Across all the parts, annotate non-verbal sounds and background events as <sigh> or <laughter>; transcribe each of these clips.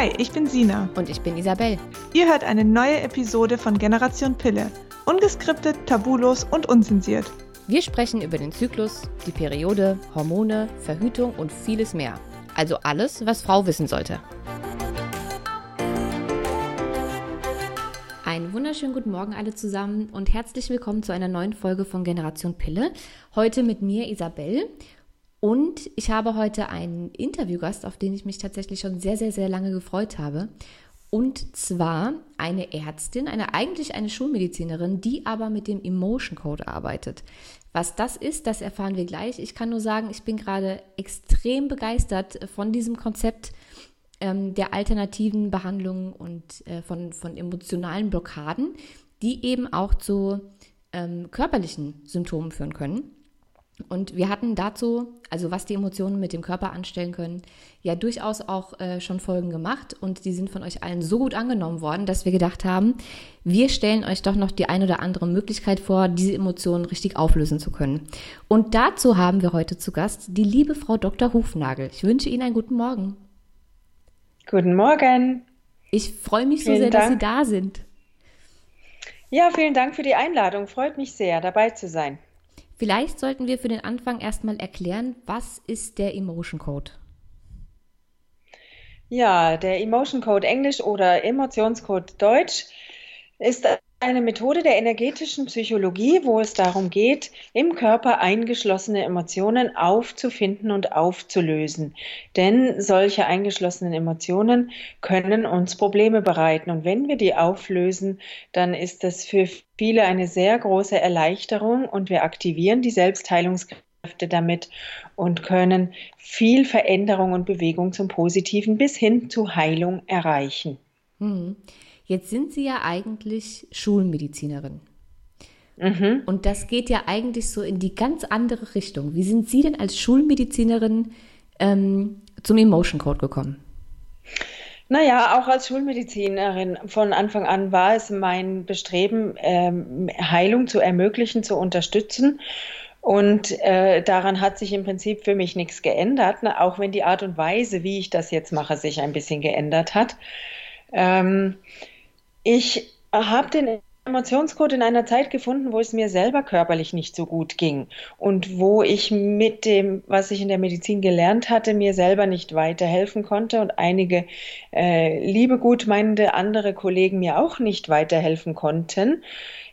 Hi, ich bin Sina. Und ich bin Isabel. Ihr hört eine neue Episode von Generation Pille. Ungeskriptet, tabulos und unzensiert. Wir sprechen über den Zyklus, die Periode, Hormone, Verhütung und vieles mehr. Also alles, was Frau wissen sollte. Einen wunderschönen guten Morgen alle zusammen und herzlich willkommen zu einer neuen Folge von Generation Pille. Heute mit mir Isabel und ich habe heute einen Interviewgast, auf den ich mich tatsächlich schon sehr, sehr, sehr lange gefreut habe. Und zwar eine Ärztin, eine eigentlich eine Schulmedizinerin, die aber mit dem Emotion Code arbeitet. Was das ist, das erfahren wir gleich. Ich kann nur sagen, ich bin gerade extrem begeistert von diesem Konzept ähm, der alternativen Behandlungen und äh, von, von emotionalen Blockaden, die eben auch zu ähm, körperlichen Symptomen führen können. Und wir hatten dazu, also was die Emotionen mit dem Körper anstellen können, ja durchaus auch äh, schon Folgen gemacht und die sind von euch allen so gut angenommen worden, dass wir gedacht haben, wir stellen euch doch noch die ein oder andere Möglichkeit vor, diese Emotionen richtig auflösen zu können. Und dazu haben wir heute zu Gast die liebe Frau Dr. Hufnagel. Ich wünsche Ihnen einen guten Morgen. Guten Morgen. Ich freue mich so sehr, Dank. dass Sie da sind. Ja, vielen Dank für die Einladung. Freut mich sehr, dabei zu sein. Vielleicht sollten wir für den Anfang erstmal erklären, was ist der Emotion Code? Ja, der Emotion Code Englisch oder Emotionscode Deutsch ist eine Methode der energetischen Psychologie, wo es darum geht, im Körper eingeschlossene Emotionen aufzufinden und aufzulösen. Denn solche eingeschlossenen Emotionen können uns Probleme bereiten. Und wenn wir die auflösen, dann ist das für viele eine sehr große Erleichterung und wir aktivieren die Selbstheilungskräfte damit und können viel Veränderung und Bewegung zum Positiven bis hin zu Heilung erreichen. Hm. Jetzt sind Sie ja eigentlich Schulmedizinerin. Mhm. Und das geht ja eigentlich so in die ganz andere Richtung. Wie sind Sie denn als Schulmedizinerin ähm, zum Emotion Code gekommen? Naja, auch als Schulmedizinerin von Anfang an war es mein Bestreben, ähm, Heilung zu ermöglichen, zu unterstützen. Und äh, daran hat sich im Prinzip für mich nichts geändert, ne? auch wenn die Art und Weise, wie ich das jetzt mache, sich ein bisschen geändert hat. Ähm, ich habe den Emotionscode in einer Zeit gefunden, wo es mir selber körperlich nicht so gut ging und wo ich mit dem, was ich in der Medizin gelernt hatte, mir selber nicht weiterhelfen konnte und einige äh, liebe, gut meinende andere Kollegen mir auch nicht weiterhelfen konnten.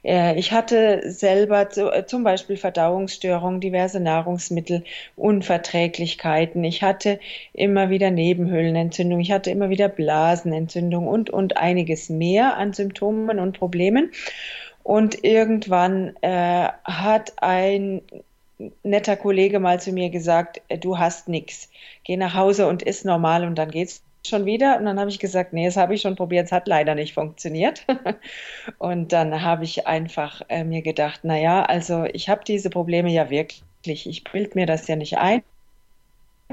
Äh, ich hatte selber äh, zum Beispiel Verdauungsstörungen, diverse Nahrungsmittelunverträglichkeiten. Ich hatte immer wieder Nebenhöhlenentzündung. Ich hatte immer wieder Blasenentzündung und, und einiges mehr an Symptomen und Problemen. Und irgendwann äh, hat ein netter Kollege mal zu mir gesagt, äh, du hast nichts. Geh nach Hause und iss normal und dann geht's schon wieder. Und dann habe ich gesagt, nee, das habe ich schon probiert, es hat leider nicht funktioniert. <laughs> und dann habe ich einfach äh, mir gedacht, naja, also ich habe diese Probleme ja wirklich. Ich bilde mir das ja nicht ein.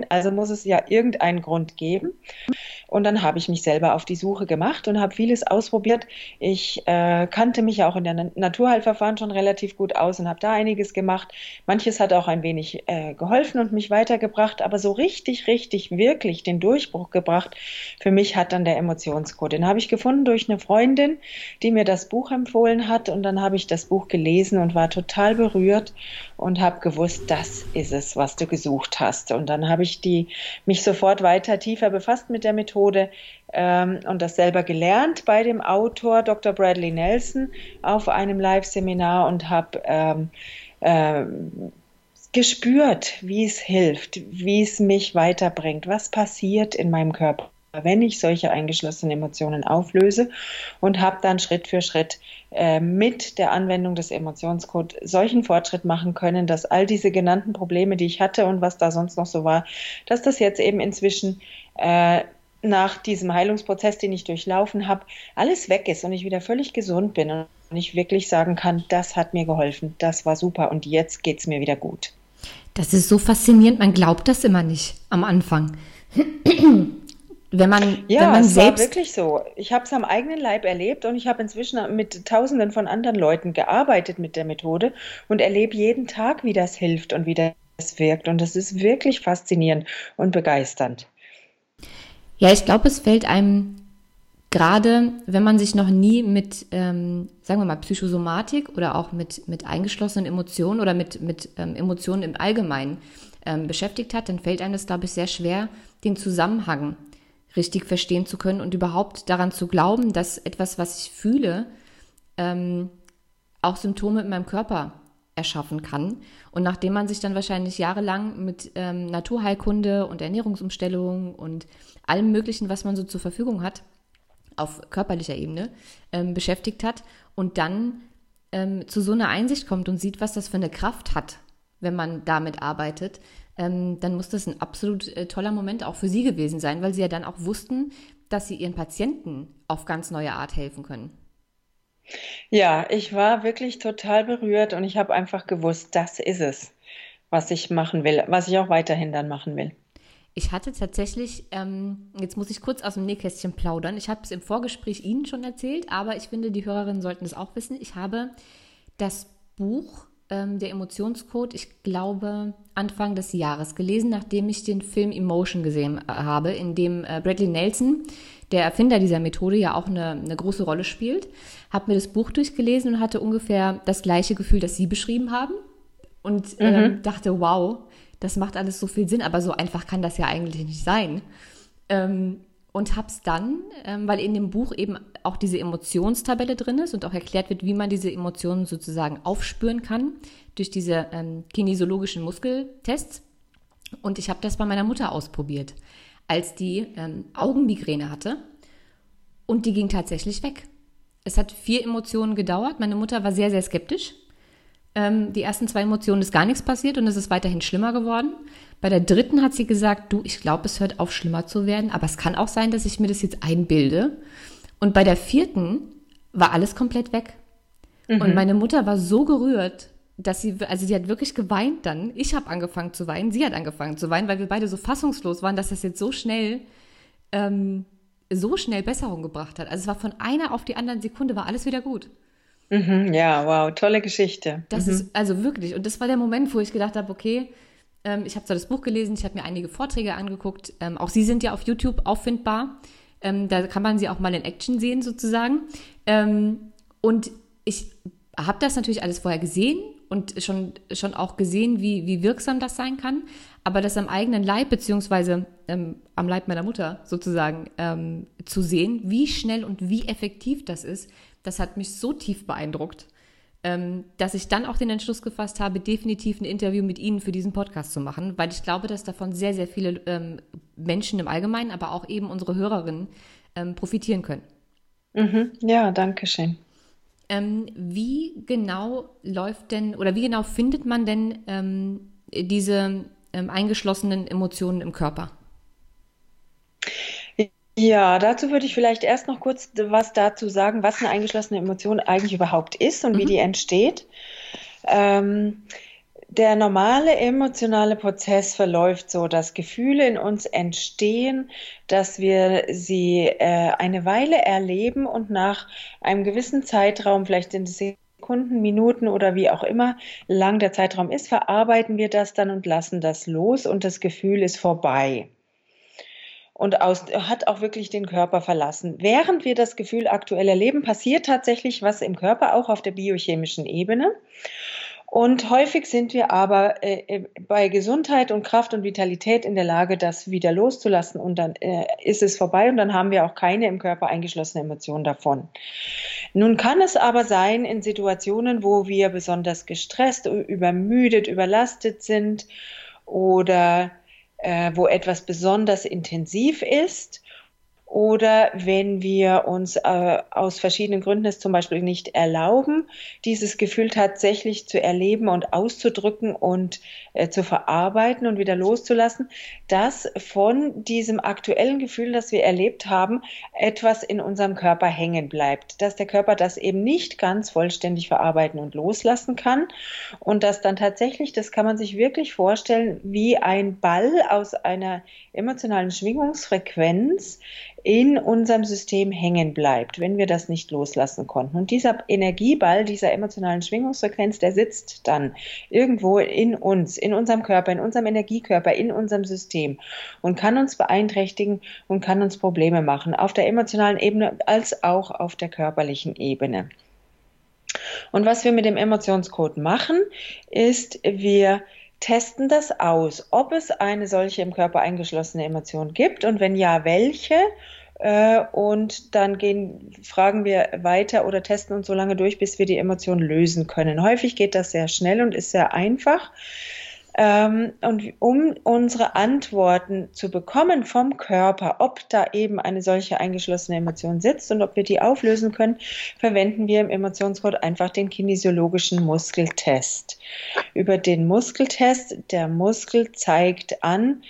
Also muss es ja irgendeinen Grund geben. Und dann habe ich mich selber auf die Suche gemacht und habe vieles ausprobiert. Ich äh, kannte mich ja auch in der Naturheilverfahren schon relativ gut aus und habe da einiges gemacht. Manches hat auch ein wenig äh, geholfen und mich weitergebracht, aber so richtig, richtig, wirklich den Durchbruch gebracht für mich hat dann der Emotionscode. Den habe ich gefunden durch eine Freundin, die mir das Buch empfohlen hat und dann habe ich das Buch gelesen und war total berührt und habe gewusst, das ist es, was du gesucht hast. Und dann habe ich die, mich sofort weiter tiefer befasst mit der Methode ähm, und das selber gelernt bei dem Autor Dr. Bradley Nelson auf einem Live-Seminar und habe ähm, äh, gespürt, wie es hilft, wie es mich weiterbringt, was passiert in meinem Körper wenn ich solche eingeschlossenen Emotionen auflöse und habe dann Schritt für Schritt äh, mit der Anwendung des Emotionscodes solchen Fortschritt machen können, dass all diese genannten Probleme, die ich hatte und was da sonst noch so war, dass das jetzt eben inzwischen äh, nach diesem Heilungsprozess, den ich durchlaufen habe, alles weg ist und ich wieder völlig gesund bin und ich wirklich sagen kann, das hat mir geholfen, das war super und jetzt geht es mir wieder gut. Das ist so faszinierend, man glaubt das immer nicht am Anfang. Wenn man, ja, wenn man es selbst. war wirklich so. Ich habe es am eigenen Leib erlebt und ich habe inzwischen mit Tausenden von anderen Leuten gearbeitet mit der Methode und erlebe jeden Tag, wie das hilft und wie das wirkt. Und das ist wirklich faszinierend und begeisternd. Ja, ich glaube, es fällt einem gerade, wenn man sich noch nie mit, ähm, sagen wir mal, Psychosomatik oder auch mit, mit eingeschlossenen Emotionen oder mit, mit ähm, Emotionen im Allgemeinen ähm, beschäftigt hat, dann fällt einem das, glaube ich, sehr schwer, den Zusammenhang richtig verstehen zu können und überhaupt daran zu glauben, dass etwas, was ich fühle, ähm, auch Symptome in meinem Körper erschaffen kann. Und nachdem man sich dann wahrscheinlich jahrelang mit ähm, Naturheilkunde und Ernährungsumstellung und allem Möglichen, was man so zur Verfügung hat, auf körperlicher Ebene ähm, beschäftigt hat und dann ähm, zu so einer Einsicht kommt und sieht, was das für eine Kraft hat, wenn man damit arbeitet, ähm, dann muss das ein absolut äh, toller Moment auch für Sie gewesen sein, weil Sie ja dann auch wussten, dass Sie Ihren Patienten auf ganz neue Art helfen können. Ja, ich war wirklich total berührt und ich habe einfach gewusst, das ist es, was ich machen will, was ich auch weiterhin dann machen will. Ich hatte tatsächlich, ähm, jetzt muss ich kurz aus dem Nähkästchen plaudern. Ich habe es im Vorgespräch Ihnen schon erzählt, aber ich finde, die Hörerinnen sollten es auch wissen. Ich habe das Buch ähm, Der Emotionscode, ich glaube, Anfang des Jahres gelesen, nachdem ich den Film Emotion gesehen äh, habe, in dem äh, Bradley Nelson der Erfinder dieser Methode ja auch eine, eine große Rolle spielt, habe mir das Buch durchgelesen und hatte ungefähr das gleiche Gefühl, das Sie beschrieben haben. Und mhm. ähm, dachte, wow, das macht alles so viel Sinn, aber so einfach kann das ja eigentlich nicht sein. Ähm, und habe es dann, ähm, weil in dem Buch eben auch diese Emotionstabelle drin ist und auch erklärt wird, wie man diese Emotionen sozusagen aufspüren kann durch diese ähm, kinesiologischen Muskeltests. Und ich habe das bei meiner Mutter ausprobiert als die ähm, Augenmigräne hatte. Und die ging tatsächlich weg. Es hat vier Emotionen gedauert. Meine Mutter war sehr, sehr skeptisch. Ähm, die ersten zwei Emotionen ist gar nichts passiert und es ist weiterhin schlimmer geworden. Bei der dritten hat sie gesagt, du, ich glaube, es hört auf schlimmer zu werden, aber es kann auch sein, dass ich mir das jetzt einbilde. Und bei der vierten war alles komplett weg. Mhm. Und meine Mutter war so gerührt, dass sie, also sie hat wirklich geweint dann. Ich habe angefangen zu weinen, sie hat angefangen zu weinen, weil wir beide so fassungslos waren, dass das jetzt so schnell, ähm, so schnell Besserung gebracht hat. Also es war von einer auf die andere Sekunde war alles wieder gut. Mhm, ja, wow, tolle Geschichte. Das mhm. ist also wirklich, und das war der Moment, wo ich gedacht habe, okay, ähm, ich habe zwar das Buch gelesen, ich habe mir einige Vorträge angeguckt, ähm, auch sie sind ja auf YouTube auffindbar. Ähm, da kann man sie auch mal in Action sehen sozusagen. Ähm, und ich habe das natürlich alles vorher gesehen, und schon, schon auch gesehen, wie, wie wirksam das sein kann. Aber das am eigenen Leib, beziehungsweise ähm, am Leib meiner Mutter sozusagen, ähm, zu sehen, wie schnell und wie effektiv das ist, das hat mich so tief beeindruckt, dass ich dann auch den Entschluss gefasst habe, definitiv ein Interview mit Ihnen für diesen Podcast zu machen, weil ich glaube, dass davon sehr, sehr viele ähm, Menschen im Allgemeinen, aber auch eben unsere Hörerinnen ähm, profitieren können. Mhm. Ja, danke schön. Ähm, wie genau läuft denn oder wie genau findet man denn ähm, diese ähm, eingeschlossenen Emotionen im Körper? Ja, dazu würde ich vielleicht erst noch kurz was dazu sagen, was eine eingeschlossene Emotion eigentlich überhaupt ist und mhm. wie die entsteht. Ähm, der normale emotionale Prozess verläuft so, dass Gefühle in uns entstehen, dass wir sie äh, eine Weile erleben und nach einem gewissen Zeitraum, vielleicht in Sekunden, Minuten oder wie auch immer lang der Zeitraum ist, verarbeiten wir das dann und lassen das los und das Gefühl ist vorbei und aus, hat auch wirklich den Körper verlassen. Während wir das Gefühl aktuell erleben, passiert tatsächlich was im Körper, auch auf der biochemischen Ebene. Und häufig sind wir aber äh, äh, bei Gesundheit und Kraft und Vitalität in der Lage, das wieder loszulassen und dann äh, ist es vorbei und dann haben wir auch keine im Körper eingeschlossene Emotionen davon. Nun kann es aber sein in Situationen, wo wir besonders gestresst, übermüdet, überlastet sind oder äh, wo etwas besonders intensiv ist oder wenn wir uns äh, aus verschiedenen Gründen es zum Beispiel nicht erlauben, dieses Gefühl tatsächlich zu erleben und auszudrücken und äh, zu verarbeiten und wieder loszulassen, dass von diesem aktuellen Gefühl, das wir erlebt haben, etwas in unserem Körper hängen bleibt, dass der Körper das eben nicht ganz vollständig verarbeiten und loslassen kann. Und dass dann tatsächlich, das kann man sich wirklich vorstellen, wie ein Ball aus einer emotionalen Schwingungsfrequenz in unserem System hängen bleibt, wenn wir das nicht loslassen konnten. Und dieser Energieball, dieser emotionalen Schwingungsfrequenz, der sitzt dann irgendwo in uns, in unserem Körper, in unserem Energiekörper, in unserem System und kann uns beeinträchtigen und kann uns Probleme machen, auf der emotionalen Ebene als auch auf der körperlichen Ebene. Und was wir mit dem Emotionscode machen, ist, wir testen das aus, ob es eine solche im Körper eingeschlossene Emotion gibt und wenn ja, welche. Äh, und dann gehen, fragen wir weiter oder testen uns so lange durch, bis wir die Emotion lösen können. Häufig geht das sehr schnell und ist sehr einfach. Ähm, und um unsere Antworten zu bekommen vom Körper, ob da eben eine solche eingeschlossene Emotion sitzt und ob wir die auflösen können, verwenden wir im Emotionscode einfach den kinesiologischen Muskeltest. Über den Muskeltest, der Muskel zeigt an,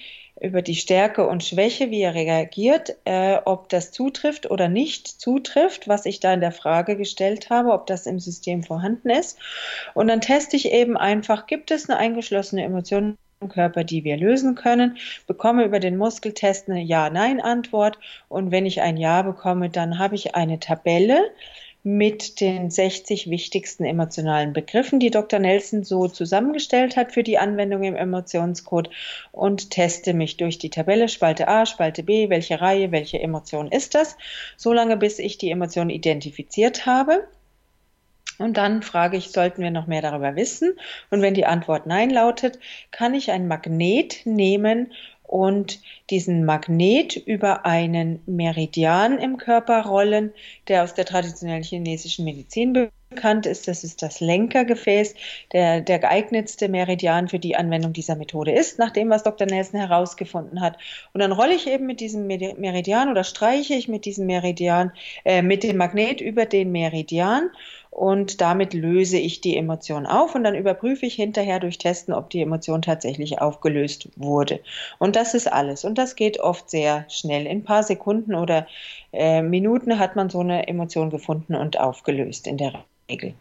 über die Stärke und Schwäche, wie er reagiert, äh, ob das zutrifft oder nicht zutrifft, was ich da in der Frage gestellt habe, ob das im System vorhanden ist. Und dann teste ich eben einfach, gibt es eine eingeschlossene Emotion im Körper, die wir lösen können, bekomme über den Muskeltest eine Ja-Nein-Antwort und wenn ich ein Ja bekomme, dann habe ich eine Tabelle, mit den 60 wichtigsten emotionalen Begriffen, die Dr. Nelson so zusammengestellt hat für die Anwendung im Emotionscode und teste mich durch die Tabelle Spalte A, Spalte B, welche Reihe, welche Emotion ist das, solange bis ich die Emotion identifiziert habe. Und dann frage ich, sollten wir noch mehr darüber wissen? Und wenn die Antwort Nein lautet, kann ich ein Magnet nehmen und diesen Magnet über einen Meridian im Körper rollen, der aus der traditionellen chinesischen Medizin bekannt ist. Das ist das Lenkergefäß, der der geeignetste Meridian für die Anwendung dieser Methode ist, nach dem, was Dr. Nelson herausgefunden hat. Und dann rolle ich eben mit diesem Meridian oder streiche ich mit diesem Meridian, äh, mit dem Magnet über den Meridian und damit löse ich die Emotion auf und dann überprüfe ich hinterher durch Testen, ob die Emotion tatsächlich aufgelöst wurde. Und das ist alles. Und das geht oft sehr schnell. In ein paar Sekunden oder äh, Minuten hat man so eine Emotion gefunden und aufgelöst in der Regel.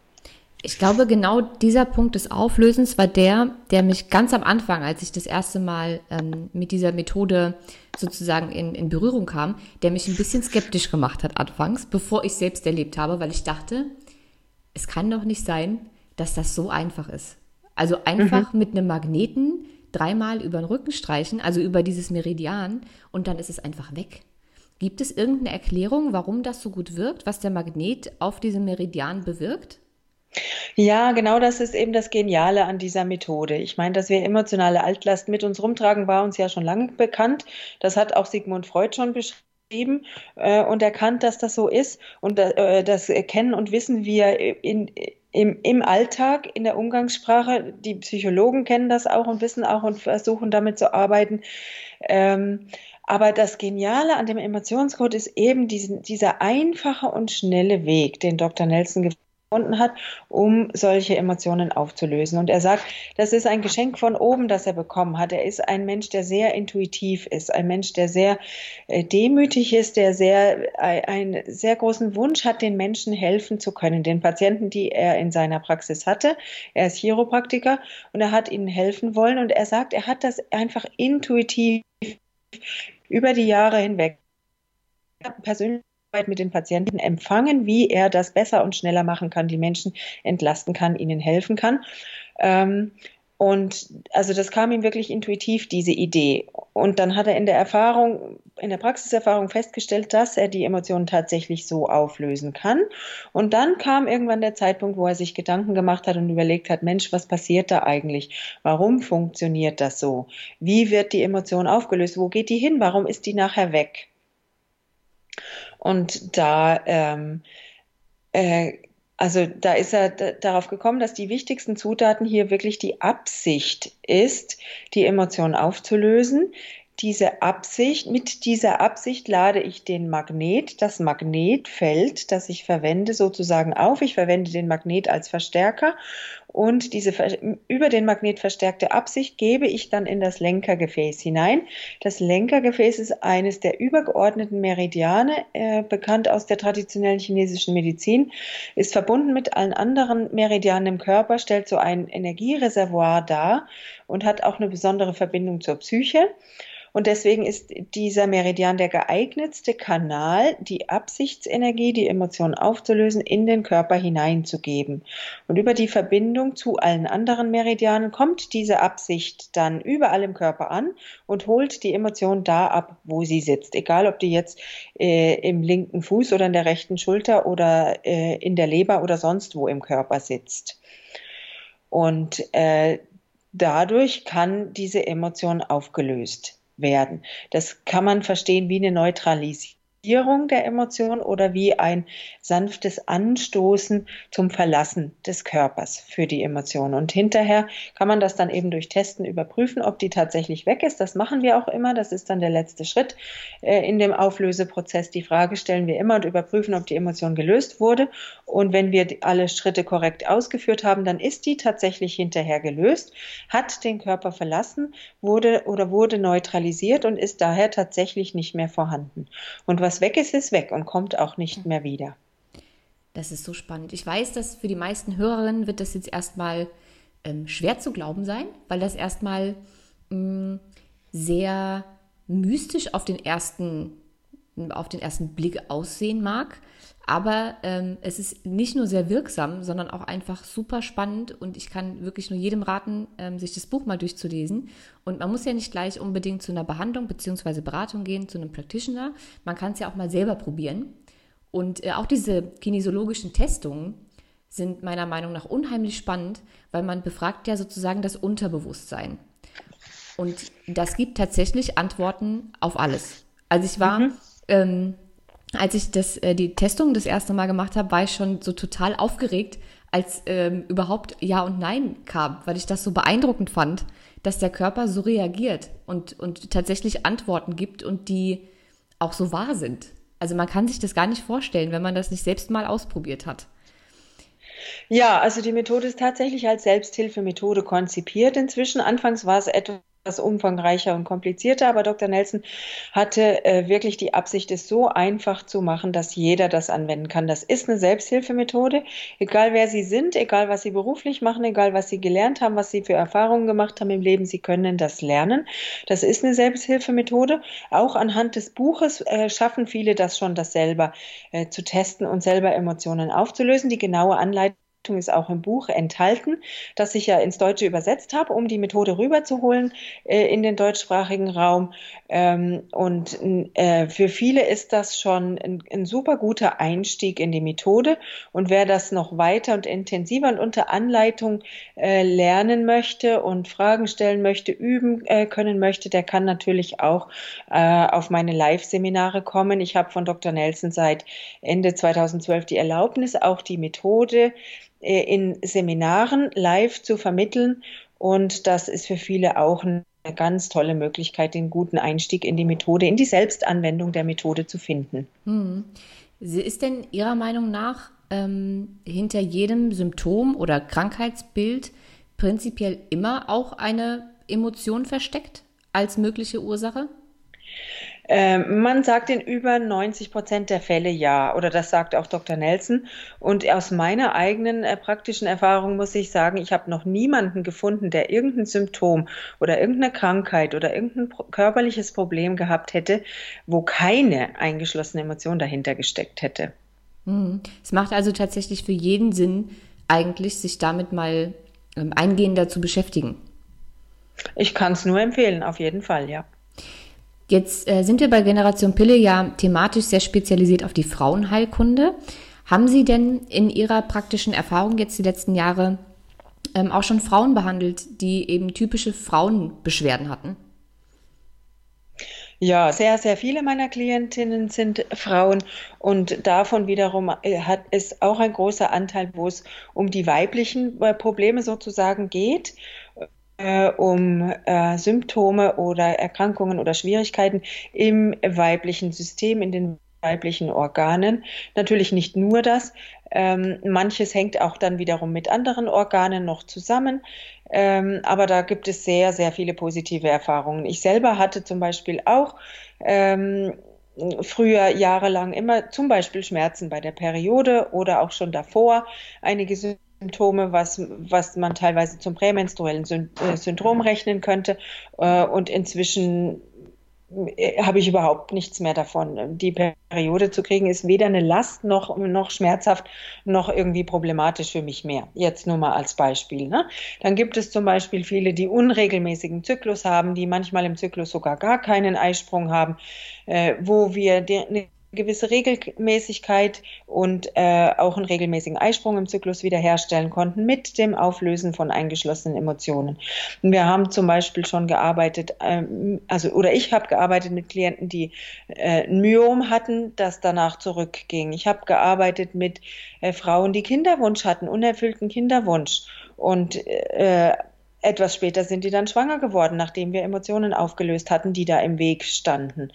Ich glaube, genau dieser Punkt des Auflösens war der, der mich ganz am Anfang, als ich das erste Mal ähm, mit dieser Methode sozusagen in, in Berührung kam, der mich ein bisschen skeptisch gemacht hat anfangs, bevor ich selbst erlebt habe, weil ich dachte, es kann doch nicht sein, dass das so einfach ist. Also einfach mhm. mit einem Magneten dreimal über den Rücken streichen, also über dieses Meridian, und dann ist es einfach weg. Gibt es irgendeine Erklärung, warum das so gut wirkt, was der Magnet auf diesem Meridian bewirkt? Ja, genau das ist eben das Geniale an dieser Methode. Ich meine, dass wir emotionale Altlast mit uns rumtragen, war uns ja schon lange bekannt. Das hat auch Sigmund Freud schon beschrieben äh, und erkannt, dass das so ist. Und äh, das kennen und wissen wir in, im, im Alltag, in der Umgangssprache. Die Psychologen kennen das auch und wissen auch und versuchen damit zu arbeiten. Ähm, aber das Geniale an dem Emotionscode ist eben diesen, dieser einfache und schnelle Weg, den Dr. Nelson gefunden hat, um solche Emotionen aufzulösen. Und er sagt, das ist ein Geschenk von oben, das er bekommen hat. Er ist ein Mensch, der sehr intuitiv ist, ein Mensch, der sehr äh, demütig ist, der sehr, äh, einen sehr großen Wunsch hat, den Menschen helfen zu können, den Patienten, die er in seiner Praxis hatte. Er ist Chiropraktiker und er hat ihnen helfen wollen. Und er sagt, er hat das einfach intuitiv über die Jahre hinweg persönlich mit den Patienten empfangen, wie er das besser und schneller machen kann, die Menschen entlasten kann, ihnen helfen kann. Ähm, und also das kam ihm wirklich intuitiv, diese Idee. Und dann hat er in der Erfahrung, in der Praxiserfahrung festgestellt, dass er die Emotionen tatsächlich so auflösen kann. Und dann kam irgendwann der Zeitpunkt, wo er sich Gedanken gemacht hat und überlegt hat, Mensch, was passiert da eigentlich? Warum funktioniert das so? Wie wird die Emotion aufgelöst? Wo geht die hin? Warum ist die nachher weg? Und da, ähm, äh, also da ist er darauf gekommen, dass die wichtigsten Zutaten hier wirklich die Absicht ist, die Emotion aufzulösen. Diese Absicht, mit dieser Absicht lade ich den Magnet, das Magnetfeld, das ich verwende, sozusagen auf. Ich verwende den Magnet als Verstärker und diese über den Magnet verstärkte Absicht gebe ich dann in das Lenkergefäß hinein. Das Lenkergefäß ist eines der übergeordneten Meridiane, äh, bekannt aus der traditionellen chinesischen Medizin, ist verbunden mit allen anderen Meridianen im Körper, stellt so ein Energiereservoir dar und hat auch eine besondere Verbindung zur Psyche. Und deswegen ist dieser Meridian der geeignetste Kanal, die Absichtsenergie, die Emotionen aufzulösen, in den Körper hineinzugeben. Und über die Verbindung zu allen anderen Meridianen kommt diese Absicht dann überall im Körper an und holt die Emotion da ab, wo sie sitzt. Egal, ob die jetzt äh, im linken Fuß oder in der rechten Schulter oder äh, in der Leber oder sonst wo im Körper sitzt. Und äh, dadurch kann diese Emotion aufgelöst werden. Das kann man verstehen wie eine Neutralisierung der Emotion oder wie ein sanftes Anstoßen zum Verlassen des Körpers für die Emotion. Und hinterher kann man das dann eben durch Testen überprüfen, ob die tatsächlich weg ist. Das machen wir auch immer. Das ist dann der letzte Schritt äh, in dem Auflöseprozess. Die Frage stellen wir immer und überprüfen, ob die Emotion gelöst wurde. Und wenn wir alle Schritte korrekt ausgeführt haben, dann ist die tatsächlich hinterher gelöst, hat den Körper verlassen, wurde oder wurde neutralisiert und ist daher tatsächlich nicht mehr vorhanden. Und was was weg ist, ist weg und kommt auch nicht mehr wieder. Das ist so spannend. Ich weiß, dass für die meisten Hörerinnen wird das jetzt erstmal ähm, schwer zu glauben sein, weil das erstmal mh, mm, sehr mystisch auf den ersten, auf den ersten Blick aussehen mag. Aber ähm, es ist nicht nur sehr wirksam, sondern auch einfach super spannend und ich kann wirklich nur jedem raten, ähm, sich das Buch mal durchzulesen. Und man muss ja nicht gleich unbedingt zu einer Behandlung bzw. Beratung gehen, zu einem Practitioner. Man kann es ja auch mal selber probieren. Und äh, auch diese kinesiologischen Testungen sind meiner Meinung nach unheimlich spannend, weil man befragt ja sozusagen das Unterbewusstsein. Und das gibt tatsächlich Antworten auf alles. Also ich war mhm. ähm, als ich das, äh, die Testung das erste Mal gemacht habe, war ich schon so total aufgeregt, als ähm, überhaupt Ja und Nein kam, weil ich das so beeindruckend fand, dass der Körper so reagiert und, und tatsächlich Antworten gibt und die auch so wahr sind. Also man kann sich das gar nicht vorstellen, wenn man das nicht selbst mal ausprobiert hat. Ja, also die Methode ist tatsächlich als Selbsthilfemethode konzipiert inzwischen. Anfangs war es etwas etwas umfangreicher und komplizierter, aber Dr. Nelson hatte äh, wirklich die Absicht, es so einfach zu machen, dass jeder das anwenden kann. Das ist eine Selbsthilfemethode, egal wer Sie sind, egal was Sie beruflich machen, egal was Sie gelernt haben, was Sie für Erfahrungen gemacht haben im Leben, Sie können das lernen. Das ist eine Selbsthilfemethode. Auch anhand des Buches äh, schaffen viele das schon, das selber äh, zu testen und selber Emotionen aufzulösen. Die genaue Anleitung ist auch im Buch enthalten, das ich ja ins Deutsche übersetzt habe, um die Methode rüberzuholen äh, in den deutschsprachigen Raum. Ähm, und äh, für viele ist das schon ein, ein, super guter Einstieg in die Methode. Und wer das noch weiter und intensiver und unter Anleitung äh, lernen möchte und Fragen stellen möchte, üben äh, können möchte, der kann natürlich auch äh, auf meine Live-Seminare kommen. Ich habe von Dr. Nelson seit Ende 2012 die Erlaubnis, auch die Methode in Seminaren live zu vermitteln. Und das ist für viele auch eine ganz tolle Möglichkeit, den guten Einstieg in die Methode, in die Selbstanwendung der Methode zu finden. Hm. Ist denn Ihrer Meinung nach ähm, hinter jedem Symptom oder Krankheitsbild prinzipiell immer auch eine Emotion versteckt als mögliche Ursache? Ähm, man sagt in über 90 Prozent der Fälle ja, oder das sagt auch Dr. Nelson. Und aus meiner eigenen äh, praktischen Erfahrung muss ich sagen, ich habe noch niemanden gefunden, der irgendein Symptom oder irgendeine Krankheit oder irgendein körperliches Problem gehabt hätte, wo keine eingeschlossene Emotion dahinter gesteckt hätte. Mhm. Es macht also tatsächlich für jeden Sinn, eigentlich sich damit mal ähm, eingehender zu beschäftigen. Ich kann es nur empfehlen, auf jeden Fall, ja. Jetzt äh, sind wir bei Generation Pille ja thematisch sehr spezialisiert auf die Frauenheilkunde. Haben Sie denn in Ihrer praktischen Erfahrung jetzt die letzten Jahre ähm, auch schon Frauen behandelt, die eben typische Frauenbeschwerden hatten? Ja, sehr, sehr viele meiner Klientinnen sind Frauen und davon wiederum äh, hat es auch ein großer Anteil, wo es um die weiblichen äh, Probleme sozusagen geht äh, um äh, Symptome oder Erkrankungen oder Schwierigkeiten im weiblichen System, in den weiblichen Organen. Natürlich nicht nur das. Ähm, manches hängt auch dann wiederum mit anderen Organen noch zusammen. Ähm, aber da gibt es sehr, sehr viele positive Erfahrungen. Ich selber hatte zum Beispiel auch ähm, früher jahrelang immer zum Beispiel Schmerzen bei der Periode oder auch schon davor, einige Symptome, was, was man teilweise zum prämenstruellen äh, Syndrom rechnen könnte. Äh, und inzwischen äh, habe ich überhaupt nichts mehr davon. Die Periode zu kriegen ist weder eine Last noch, noch schmerzhaft noch irgendwie problematisch für mich mehr. Jetzt nur mal als Beispiel. Ne? Dann gibt es zum Beispiel viele, die unregelmäßigen Zyklus haben, die manchmal im Zyklus sogar gar keinen Eisprung haben, äh, wo wir eine gewisse Regelmäßigkeit und äh, auch einen regelmäßigen Eisprung im Zyklus wiederherstellen konnten mit dem Auflösen von eingeschlossenen Emotionen. Und wir haben zum Beispiel schon gearbeitet, ähm, also oder ich habe gearbeitet mit Klienten, die äh, ein Myom hatten, das danach zurückging. Ich habe gearbeitet mit äh, Frauen, die Kinderwunsch hatten, unerfüllten Kinderwunsch und äh, etwas später sind die dann schwanger geworden, nachdem wir Emotionen aufgelöst hatten, die da im Weg standen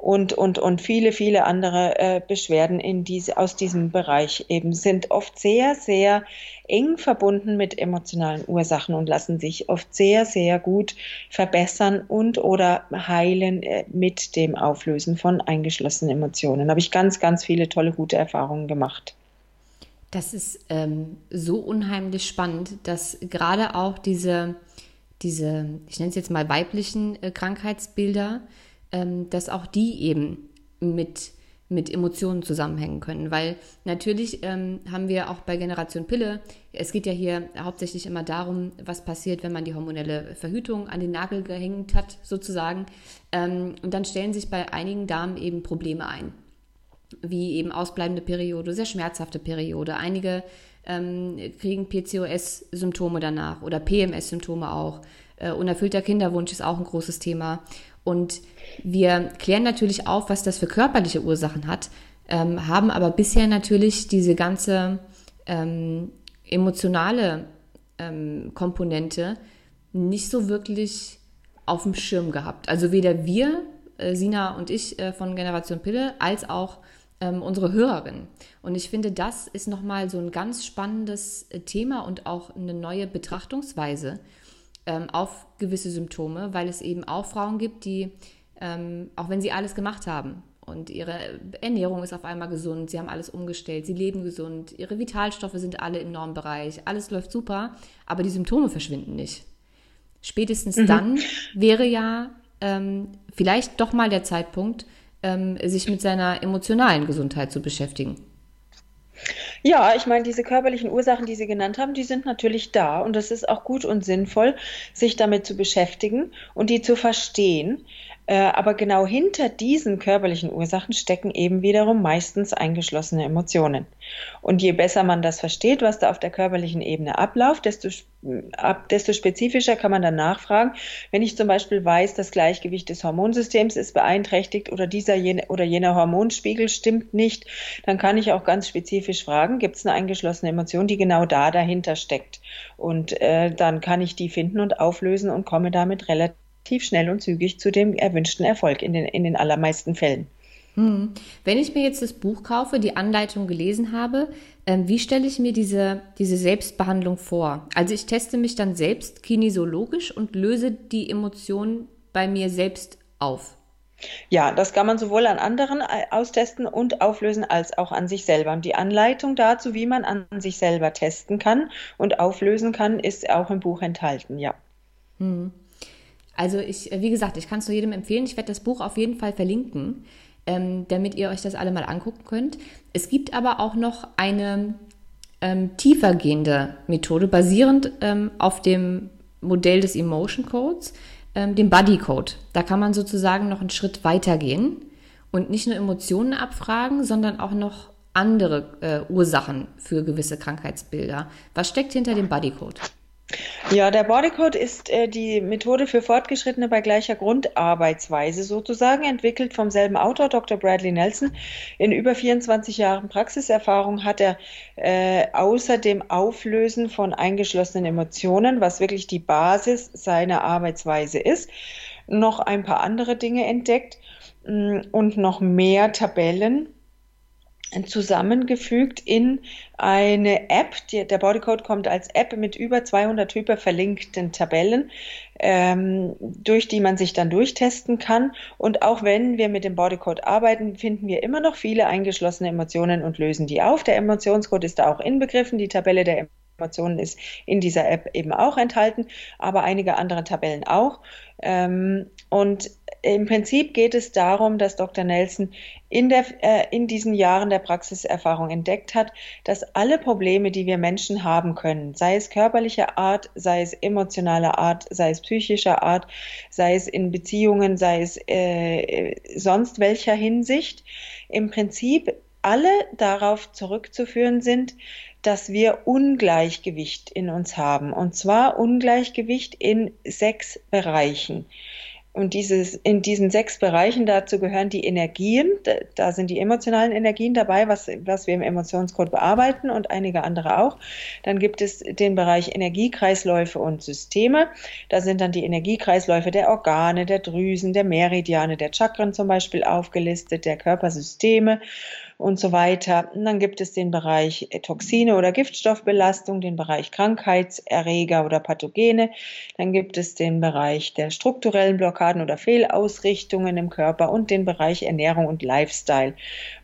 und, und, und viele, viele andere äh, Beschwerden in diese, aus diesem Bereich eben sind oft sehr, sehr eng verbunden mit emotionalen Ursachen und lassen sich oft sehr, sehr gut verbessern und oder heilen äh, mit dem Auflösen von eingeschlossenen Emotionen. Da habe ich ganz, ganz viele tolle, gute Erfahrungen gemacht. Das ist ähm, so unheimlich spannend, dass gerade auch diese, diese, ich nenne es jetzt mal weiblichen äh, Krankheitsbilder, dass auch die eben mit, mit Emotionen zusammenhängen können. Weil natürlich ähm, haben wir auch bei Generation Pille, es geht ja hier hauptsächlich immer darum, was passiert, wenn man die hormonelle Verhütung an den Nagel gehängt hat, sozusagen. Ähm, und dann stellen sich bei einigen Damen eben Probleme ein. Wie eben ausbleibende Periode, sehr schmerzhafte Periode. Einige ähm, kriegen PCOS-Symptome danach oder PMS-Symptome auch. Äh, unerfüllter Kinderwunsch ist auch ein großes Thema. Und wir klären natürlich auf, was das für körperliche Ursachen hat, ähm, haben aber bisher natürlich diese ganze ähm, emotionale ähm, Komponente nicht so wirklich auf dem Schirm gehabt. Also weder wir, äh, Sina und ich äh, von Generation Pille, als auch ähm, unsere Hörerin. Und ich finde, das ist nochmal so ein ganz spannendes äh, Thema und auch eine neue Betrachtungsweise ähm, auf gewisse Symptome, weil es eben auch Frauen gibt, die, ähm, auch wenn sie alles gemacht haben und ihre Ernährung ist auf einmal gesund, sie haben alles umgestellt, sie leben gesund, ihre Vitalstoffe sind alle im Normbereich, alles läuft super, aber die Symptome verschwinden nicht. Spätestens mhm. dann wäre ja ähm, vielleicht doch mal der Zeitpunkt, ähm, sich mit seiner emotionalen Gesundheit zu beschäftigen. Ja, ich meine, diese körperlichen Ursachen, die Sie genannt haben, die sind natürlich da und es ist auch gut und sinnvoll, sich damit zu beschäftigen und die zu verstehen. Äh, aber genau hinter diesen körperlichen Ursachen stecken eben wiederum meistens eingeschlossene Emotionen. Und je besser man das versteht, was da auf der körperlichen Ebene abläuft, desto, ab, desto spezifischer kann man dann nachfragen. Wenn ich zum Beispiel weiß, das Gleichgewicht des Hormonsystems ist beeinträchtigt oder dieser jene, oder jener Hormonspiegel stimmt nicht, dann kann ich auch ganz spezifisch fragen, gibt es eine eingeschlossene Emotion, die genau da dahinter steckt. Und äh, dann kann ich die finden und auflösen und komme damit relativ relativ schnell und zügig zu dem erwünschten Erfolg in den, in den allermeisten Fällen. Hm. Wenn ich mir jetzt das Buch kaufe, die Anleitung gelesen habe, ähm, wie stelle ich mir diese, diese Selbstbehandlung vor? Also ich teste mich dann selbst kinesiologisch und löse die Emotionen bei mir selbst auf. Ja, das kann man sowohl an anderen äh, austesten und auflösen als auch an sich selber. Und die Anleitung dazu, wie man an sich selber testen kann und auflösen kann, ist auch im Buch enthalten, ja. Hm. Also ich, äh, wie gesagt, ich kann es nur jedem empfehlen. Ich werde das Buch auf jeden Fall verlinken, ähm, damit ihr euch das alle mal angucken könnt. Es gibt aber auch noch eine ähm, tiefergehende Methode, basierend ähm, auf dem Modell des Emotion Codes, ähm, dem Body Code. Da kann man sozusagen noch einen Schritt weiter gehen und nicht nur Emotionen abfragen, sondern auch noch andere äh, Ursachen für gewisse Krankheitsbilder. Was steckt hinter dem Body Code? Ja, der Bodycode ist äh, die Methode für Fortgeschrittene bei gleicher Grundarbeitsweise sozusagen, entwickelt vom selben Autor, Dr. Bradley Nelson. In über 24 Jahren Praxiserfahrung hat er äh, außer dem Auflösen von eingeschlossenen Emotionen, was wirklich die Basis seiner Arbeitsweise ist, noch ein paar andere Dinge entdeckt mh, mm, und noch mehr Tabellen zusammengefügt in eine App. Die, der Bodycode kommt als App mit über 200 hyperverlinkten Tabellen, ähm, durch die man sich dann durchtesten kann. Und auch wenn wir mit dem Bodycode arbeiten, finden wir immer noch viele eingeschlossene Emotionen und lösen die auf. Der Emotionscode ist da auch inbegriffen. Die Tabelle der Emotionen ist in dieser App eben auch enthalten, aber einige andere Tabellen auch. Ähm, und im Prinzip geht es darum, dass Dr. Nelson in, der, äh, in diesen Jahren der Praxiserfahrung entdeckt hat, dass alle Probleme, die wir Menschen haben können, sei es körperlicher Art, sei es emotionaler Art, sei es psychischer Art, sei es in Beziehungen, sei es äh, sonst welcher Hinsicht, im Prinzip alle darauf zurückzuführen sind, dass wir Ungleichgewicht in uns haben. Und zwar Ungleichgewicht in sechs Bereichen. Und dieses, in diesen sechs Bereichen dazu gehören die Energien, da sind die emotionalen Energien dabei, was, was wir im Emotionscode bearbeiten und einige andere auch. Dann gibt es den Bereich Energiekreisläufe und Systeme. Da sind dann die Energiekreisläufe der Organe, der Drüsen, der Meridiane, der Chakren zum Beispiel aufgelistet, der Körpersysteme und so weiter. Und dann gibt es den Bereich Toxine oder Giftstoffbelastung, den Bereich Krankheitserreger oder Pathogene. Dann gibt es den Bereich der strukturellen Blockaden oder Fehlausrichtungen im Körper und den Bereich Ernährung und Lifestyle,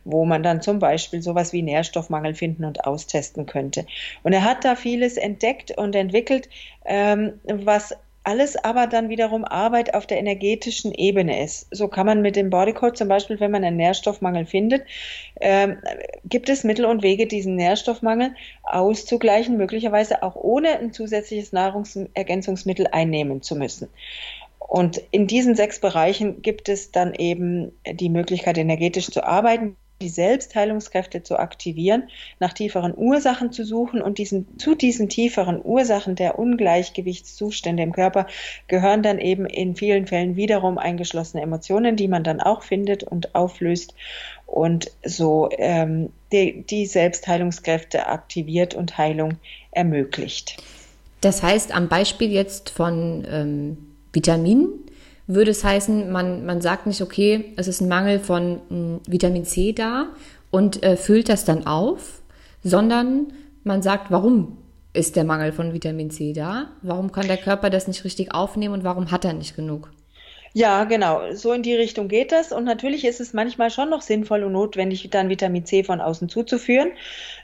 wo man dann zum Beispiel sowas wie Nährstoffmangel finden und austesten könnte. Und er hat da vieles entdeckt und entwickelt, ähm, was alles aber dann wiederum Arbeit auf der energetischen Ebene ist. So kann man mit dem Bodycode zum Beispiel, wenn man einen Nährstoffmangel findet, ähm, gibt es Mittel und Wege, diesen Nährstoffmangel auszugleichen, möglicherweise auch ohne ein zusätzliches Nahrungsergänzungsmittel einnehmen zu müssen. Und in diesen sechs Bereichen gibt es dann eben die Möglichkeit, energetisch zu arbeiten die Selbstheilungskräfte zu aktivieren, nach tieferen Ursachen zu suchen und diesen, zu diesen tieferen Ursachen der Ungleichgewichtszustände im Körper gehören dann eben in vielen Fällen wiederum eingeschlossene Emotionen, die man dann auch findet und auflöst und so ähm, die, die Selbstheilungskräfte aktiviert und Heilung ermöglicht. Das heißt, am Beispiel jetzt von ähm, Vitaminen würde es heißen, man, man sagt nicht, okay, es ist ein Mangel von mh, hm, Vitamin C da und äh, füllt das dann auf, sondern man sagt, warum ist der Mangel von Vitamin C da? Warum kann der Körper das nicht richtig aufnehmen und warum hat er nicht genug? Ja, genau. So in die Richtung geht das. Und natürlich ist es manchmal schon noch sinnvoll und notwendig, dann Vitamin C von außen zuzuführen.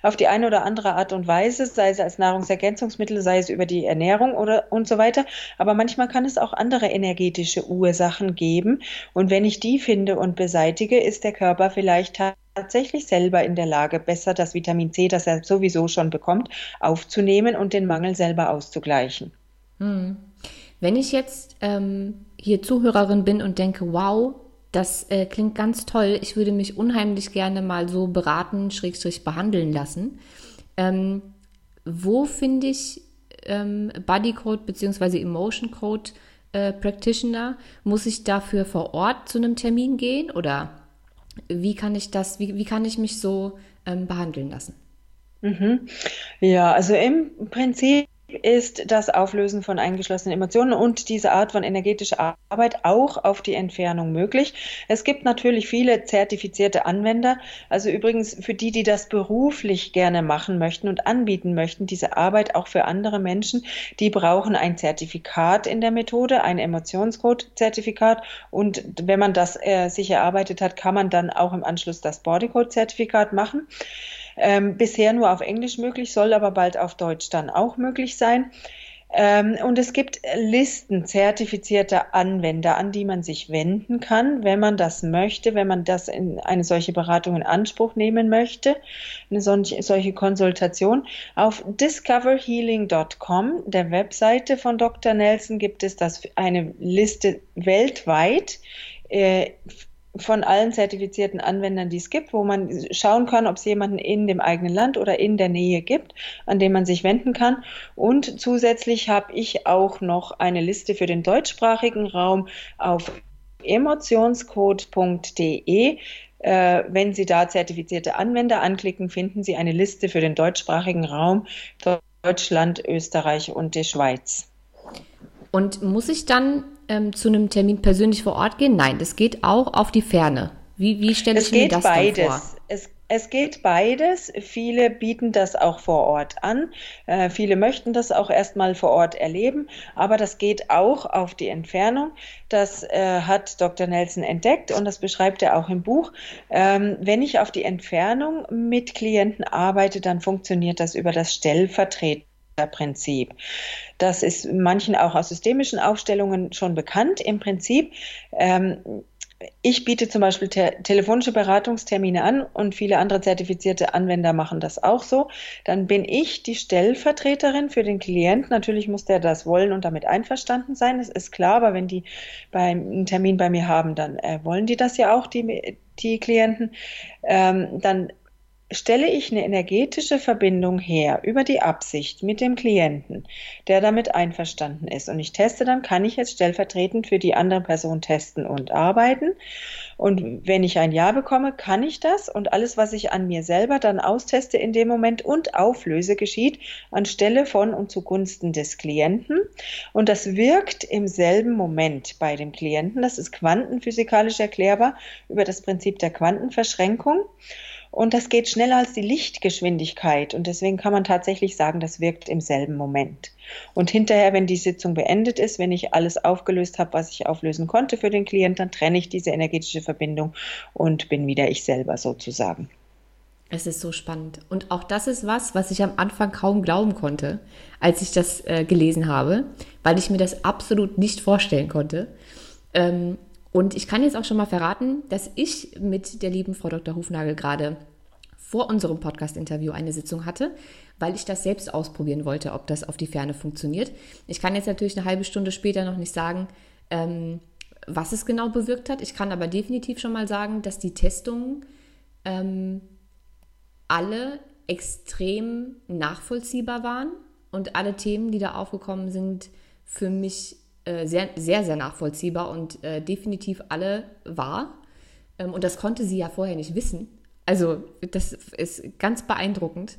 Auf die eine oder andere Art und Weise, sei es als Nahrungsergänzungsmittel, sei es über die Ernährung oder und so weiter. Aber manchmal kann es auch andere energetische Ursachen geben. Und wenn ich die finde und beseitige, ist der Körper vielleicht tatsächlich selber in der Lage, besser das Vitamin C, das er sowieso schon bekommt, aufzunehmen und den Mangel selber auszugleichen. Hm. Wenn ich jetzt ähm, hier Zuhörerin bin und denke, wow, das äh, klingt ganz toll, ich würde mich unheimlich gerne mal so beraten, schrägstrich behandeln lassen. Ähm, wo finde ich ähm, Bodycode bzw. Emotion Code äh, Practitioner? Muss ich dafür vor Ort zu einem Termin gehen oder wie kann ich das, wie, wie kann ich mich so ähm, behandeln lassen? Mhm. Ja, also im Prinzip ist das Auflösen von eingeschlossenen Emotionen und diese Art von energetischer Arbeit auch auf die Entfernung möglich. Es gibt natürlich viele zertifizierte Anwender, also übrigens für die, die das beruflich gerne machen möchten und anbieten möchten, diese Arbeit auch für andere Menschen, die brauchen ein Zertifikat in der Methode, ein Emotionscode-Zertifikat. Und wenn man das äh, sich erarbeitet hat, kann man dann auch im Anschluss das Bodycode-Zertifikat machen ähm, bisher nur auf Englisch möglich, soll aber bald auf Deutsch dann auch möglich sein. Ähm, und es gibt Listen zertifizierter Anwender, an die man sich wenden kann, wenn man das möchte, wenn man das in eine solche Beratung in Anspruch nehmen möchte, eine solche, solche Konsultation. Auf discoverhealing.com, der Webseite von Dr. Nelson, gibt es das eine Liste weltweit. Äh, von allen zertifizierten Anwendern, die es gibt, wo man schauen kann, ob es jemanden in dem eigenen Land oder in der Nähe gibt, an den man sich wenden kann. Und zusätzlich habe ich auch noch eine Liste für den deutschsprachigen Raum auf emotionscode.de. Äh, wenn Sie da zertifizierte Anwender anklicken, finden Sie eine Liste für den deutschsprachigen Raum Deutschland, Österreich und die Schweiz. Und muss ich dann ähm, zu einem Termin persönlich vor Ort gehen? Nein, das geht auch auf die Ferne. Wie, wie stelle ich mir das beides. vor? Es, es geht beides. Viele bieten das auch vor Ort an. Äh, viele möchten das auch erstmal vor Ort erleben. Aber das geht auch auf die Entfernung. Das äh, hat Dr. Nelson entdeckt und das beschreibt er auch im Buch. Ähm, wenn ich auf die Entfernung mit Klienten arbeite, dann funktioniert das über das Stellvertreten Prinzip. Das ist manchen auch aus systemischen Aufstellungen schon bekannt. Im Prinzip ähm, ich biete zum Beispiel te telefonische Beratungstermine an und viele andere zertifizierte Anwender machen das auch so. Dann bin ich die Stellvertreterin für den Klient. Natürlich muss der das wollen und damit einverstanden sein. Das ist klar, aber wenn die beim, einen Termin bei mir haben, dann äh, wollen die das ja auch, die, die Klienten. Ähm, dann stelle ich eine energetische Verbindung her über die Absicht mit dem Klienten, der damit einverstanden ist. Und ich teste dann, kann ich jetzt stellvertretend für die andere Person testen und arbeiten. Und wenn ich ein Ja bekomme, kann ich das. Und alles, was ich an mir selber dann austeste in dem Moment und auflöse, geschieht anstelle von und zugunsten des Klienten. Und das wirkt im selben Moment bei dem Klienten. Das ist quantenphysikalisch erklärbar über das Prinzip der Quantenverschränkung. Und das geht schneller als die Lichtgeschwindigkeit. Und deswegen kann man tatsächlich sagen, das wirkt im selben Moment. Und hinterher, wenn die Sitzung beendet ist, wenn ich alles aufgelöst habe, was ich auflösen konnte für den Klienten, dann trenne ich diese energetische Verbindung und bin wieder ich selber sozusagen. Es ist so spannend. Und auch das ist was, was ich am Anfang kaum glauben konnte, als ich das äh, gelesen habe, weil ich mir das absolut nicht vorstellen konnte. Ähm, und ich kann jetzt auch schon mal verraten, dass ich mit der lieben Frau Dr. Hufnagel gerade vor unserem Podcast-Interview eine Sitzung hatte, weil ich das selbst ausprobieren wollte, ob das auf die Ferne funktioniert. Ich kann jetzt natürlich eine halbe Stunde später noch nicht sagen, ähm, was es genau bewirkt hat. Ich kann aber definitiv schon mal sagen, dass die Testungen ähm, alle extrem nachvollziehbar waren und alle Themen, die da aufgekommen sind, für mich äh, sehr, sehr, sehr nachvollziehbar und äh, definitiv alle wahr. Ähm, und das konnte sie ja vorher nicht wissen. Also das ist ganz beeindruckend.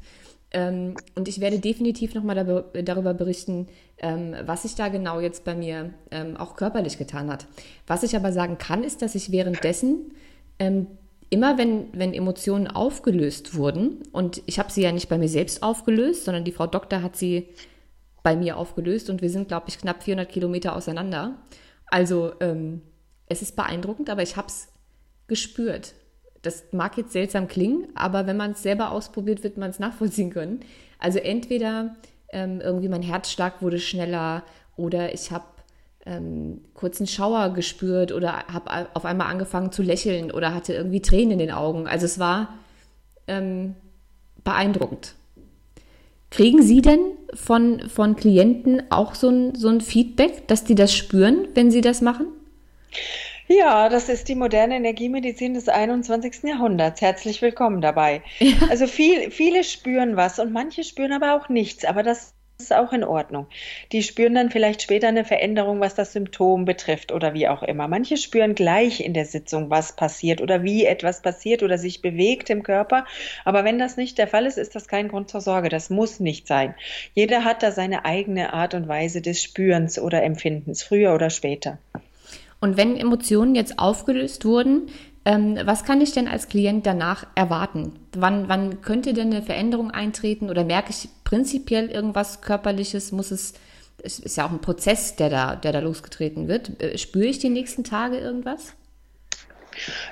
Ähm, und ich werde definitiv nochmal darüber berichten, ähm, was sich da genau jetzt bei mir ähm, auch körperlich getan hat. Was ich aber sagen kann, ist, dass ich währenddessen ähm, immer, wenn, wenn Emotionen aufgelöst wurden, und ich habe sie ja nicht bei mir selbst aufgelöst, sondern die Frau Doktor hat sie bei mir aufgelöst und wir sind, glaube ich, knapp 400 Kilometer auseinander. Also ähm, es ist beeindruckend, aber ich habe es gespürt. Das mag jetzt seltsam klingen, aber wenn man es selber ausprobiert, wird man es nachvollziehen können. Also entweder ähm, irgendwie mein Herzschlag wurde schneller oder ich habe ähm, kurz einen Schauer gespürt oder habe auf einmal angefangen zu lächeln oder hatte irgendwie Tränen in den Augen. Also es war ähm, beeindruckend. Kriegen Sie denn von, von Klienten auch so ein, so ein Feedback, dass die das spüren, wenn sie das machen? Ja, das ist die moderne Energiemedizin des 21. Jahrhunderts. Herzlich willkommen dabei. Ja. Also viel, viele spüren was und manche spüren aber auch nichts. Aber das ist auch in Ordnung. Die spüren dann vielleicht später eine Veränderung, was das Symptom betrifft oder wie auch immer. Manche spüren gleich in der Sitzung, was passiert oder wie etwas passiert oder sich bewegt im Körper. Aber wenn das nicht der Fall ist, ist das kein Grund zur Sorge. Das muss nicht sein. Jeder hat da seine eigene Art und Weise des Spürens oder Empfindens, früher oder später. Und wenn Emotionen jetzt aufgelöst wurden, ähm, was kann ich denn als Klient danach erwarten? Wann, wann könnte denn eine Veränderung eintreten oder merke ich prinzipiell irgendwas Körperliches? Muss es, es ist ja auch ein Prozess, der da, der da losgetreten wird. Äh, spüre ich die nächsten Tage irgendwas?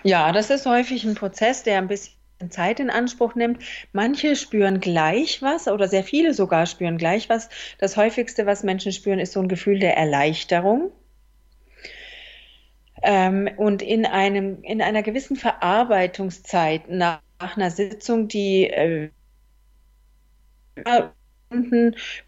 Ja, das ist häufig ein Prozess, der ein bisschen Zeit in Anspruch nimmt. Manche spüren gleich was oder sehr viele sogar spüren gleich was. Das häufigste, was Menschen spüren, ist so ein Gefühl der Erleichterung. Ähm, und in, einem, in einer gewissen Verarbeitungszeit nach, nach einer Sitzung, die äh,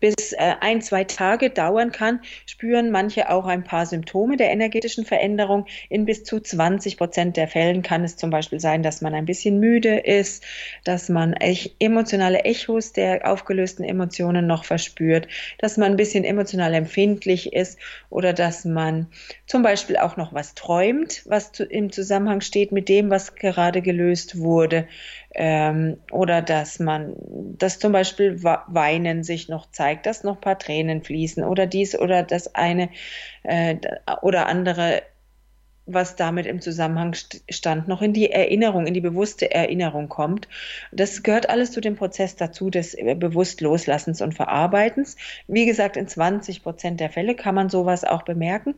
bis äh, ein, zwei Tage dauern kann, spüren manche auch ein paar Symptome der energetischen Veränderung. In bis zu 20 Prozent der Fällen kann es zum Beispiel sein, dass man ein bisschen müde ist, dass man emotionale Echos der aufgelösten Emotionen noch verspürt, dass man ein bisschen emotional empfindlich ist oder dass man zum Beispiel auch noch was träumt, was zu, im Zusammenhang steht mit dem, was gerade gelöst wurde ähm, oder dass man, dass zum Beispiel Weinen sich noch zeigt, dass noch ein paar Tränen fließen oder dies oder das eine äh, oder andere, was damit im Zusammenhang stand, noch in die Erinnerung, in die bewusste Erinnerung kommt. Das gehört alles zu dem Prozess dazu des bewusst Loslassens und Verarbeitens. Wie gesagt, in 20 Prozent der Fälle kann man sowas auch bemerken.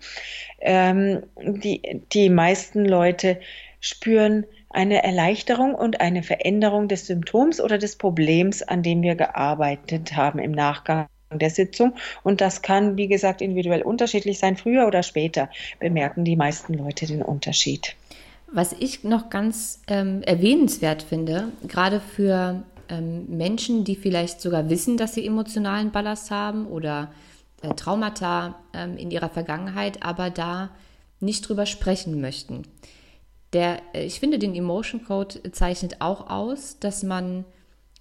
Ähm, die, die meisten Leute spüren eine Erleichterung und eine Veränderung des Symptoms oder des Problems, an dem wir gearbeitet haben im Nachgang der Sitzung. Und das kann, wie gesagt, individuell unterschiedlich sein. Früher oder später bemerken die meisten Leute den Unterschied. Was ich noch ganz ähm, erwähnenswert finde, gerade für ähm, Menschen, die vielleicht sogar wissen, dass sie emotionalen Ballast haben oder äh, Traumata ähm, in ihrer Vergangenheit, aber da nicht drüber sprechen möchten. Der, äh, ich finde, den Emotion Code zeichnet auch aus, dass man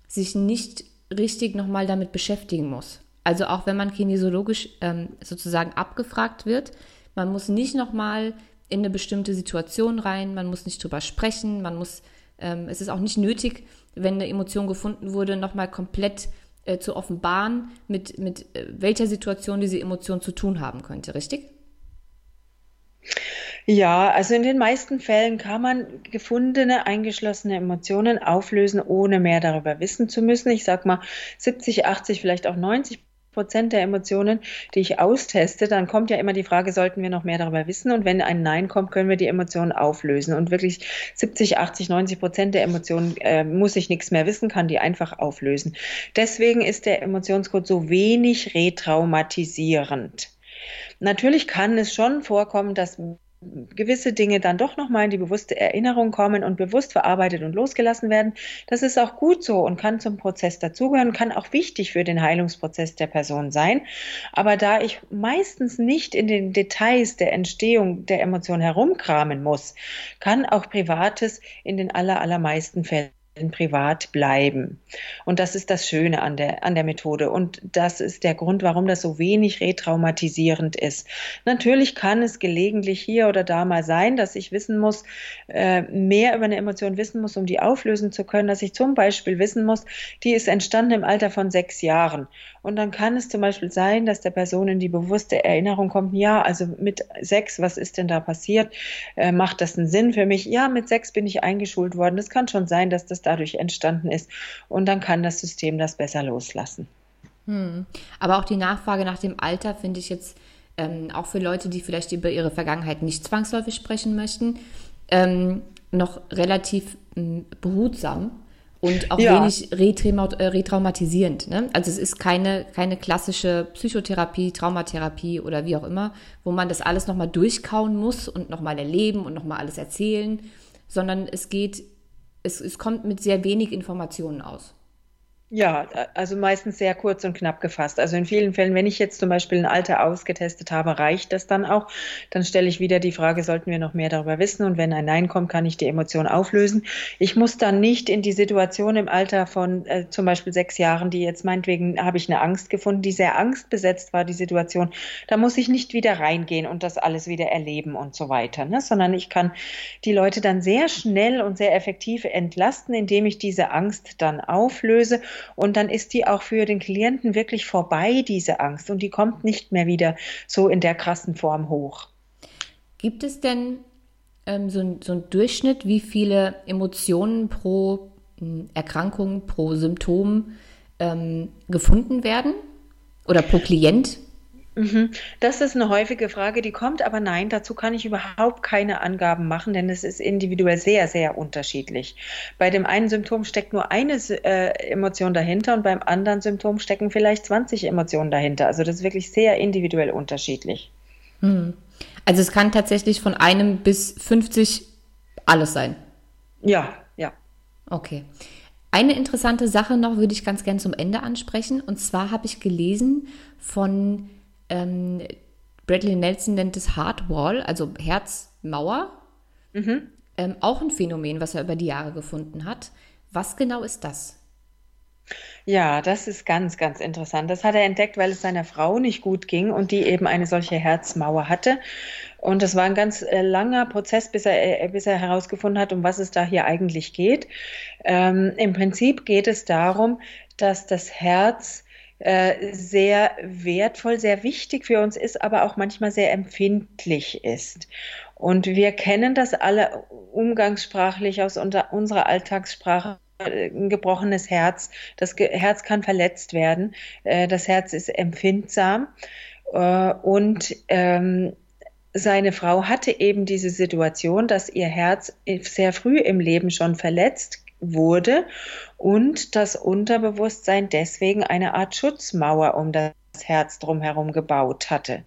sich nicht richtig nochmal damit beschäftigen muss. Also auch wenn man kinesiologisch ähm, sozusagen abgefragt wird, man muss nicht nochmal in eine bestimmte Situation rein, man muss nicht drüber sprechen, man muss, ähm, es ist auch nicht nötig, wenn eine Emotion gefunden wurde, nochmal komplett äh, zu offenbaren, mit, mit äh, welcher Situation diese Emotion zu tun haben könnte, richtig? Ja, also in den meisten Fällen kann man gefundene, eingeschlossene Emotionen auflösen, ohne mehr darüber wissen zu müssen. Ich sag mal 70, 80, vielleicht auch 90 Prozent der Emotionen, die ich austeste, dann kommt ja immer die Frage, sollten wir noch mehr darüber wissen? Und wenn ein Nein kommt, können wir die Emotionen auflösen. Und wirklich 70, 80, 90 Prozent der Emotionen äh, muss ich nichts mehr wissen, kann die einfach auflösen. Deswegen ist der Emotionscode so wenig retraumatisierend. Natürlich kann es schon vorkommen, dass gewisse Dinge dann doch nochmal in die bewusste Erinnerung kommen und bewusst verarbeitet und losgelassen werden. Das ist auch gut so und kann zum Prozess dazugehören, kann auch wichtig für den Heilungsprozess der Person sein. Aber da ich meistens nicht in den Details der Entstehung der Emotion herumkramen muss, kann auch Privates in den aller, allermeisten Fällen privat bleiben. Und das ist das Schöne an der, an der Methode. Und das ist der Grund, warum das so wenig retraumatisierend ist. Natürlich kann es gelegentlich hier oder da mal sein, dass ich wissen muss, äh, mehr über eine Emotion wissen muss, um die auflösen zu können, dass ich zum Beispiel wissen muss, die ist entstanden im Alter von sechs Jahren. Und dann kann es zum Beispiel sein, dass der Person in die bewusste Erinnerung kommt, ja, also mit sechs, was ist denn da passiert? Äh, macht das einen Sinn für mich? Ja, mit sechs bin ich eingeschult worden. Es kann schon sein, dass das dadurch entstanden ist. Und dann kann das System das besser loslassen. Hm. Aber auch die Nachfrage nach dem Alter finde ich jetzt ähm, auch für Leute, die vielleicht über ihre Vergangenheit nicht zwangsläufig sprechen möchten, ähm, noch relativ ähm, behutsam und auch ja. wenig äh, retraumatisierend. Ne? Also es ist keine, keine klassische Psychotherapie, Traumatherapie oder wie auch immer, wo man das alles nochmal durchkauen muss und nochmal erleben und nochmal alles erzählen, sondern es geht, es, es kommt mit sehr wenig Informationen aus. Ja, also meistens sehr kurz und knapp gefasst. Also in vielen Fällen, wenn ich jetzt zum Beispiel ein Alter ausgetestet habe, reicht das dann auch. Dann stelle ich wieder die Frage, sollten wir noch mehr darüber wissen? Und wenn ein Nein kommt, kann ich die Emotion auflösen. Ich muss dann nicht in die Situation im Alter von äh, zum Beispiel sechs Jahren, die jetzt meinetwegen habe ich eine Angst gefunden, die sehr angstbesetzt war, die Situation. Da muss ich nicht wieder reingehen und das alles wieder erleben und so weiter, ne? sondern ich kann die Leute dann sehr schnell und sehr effektiv entlasten, indem ich diese Angst dann auflöse und dann ist die auch für den Klienten wirklich vorbei, diese Angst. Und die kommt nicht mehr wieder so in der krassen Form hoch. Gibt es denn ähm, so, so einen Durchschnitt, wie viele Emotionen pro hm, Erkrankung, pro Symptom ähm, gefunden werden? Oder pro Klient? Mhm. Das ist eine häufige Frage, die kommt, aber nein, dazu kann ich überhaupt keine Angaben machen, denn es ist individuell sehr, sehr unterschiedlich. Bei dem einen Symptom steckt nur eine äh, Emotion dahinter und beim anderen Symptom stecken vielleicht 20 Emotionen dahinter. Also das ist wirklich sehr individuell unterschiedlich. Hm. Also es kann tatsächlich von einem bis 50 alles sein. Ja, ja. Okay. Eine interessante Sache noch würde ich ganz gern zum Ende ansprechen. Und zwar habe ich gelesen von ähm, Bradley Nelson nennt es Heartwall, also Herzmauer. Mhm. Ähm, auch ein Phänomen, was er über die Jahre gefunden hat. Was genau ist das? Ja, das ist ganz, ganz interessant. Das hat er entdeckt, weil es seiner Frau nicht gut ging und die eben eine solche Herzmauer hatte. Und das war ein ganz äh, langer Prozess, bis er, äh, bis er herausgefunden hat, um was es da hier eigentlich geht. Ähm, Im Prinzip geht es darum, dass das Herz äh, sehr wertvoll, sehr wichtig für uns ist, aber auch manchmal sehr empfindlich ist. Und wir kennen das alle umgangssprachlich aus unserer Alltagssprache ein gebrochenes Herz. Das Herz kann verletzt werden. Äh, das Herz ist empfindsam. Äh, und ähm, seine Frau hatte eben diese Situation, dass ihr Herz sehr früh im Leben schon verletzt wurde und das Unterbewusstsein deswegen eine Art Schutzmauer um das Herz drumherum gebaut hatte.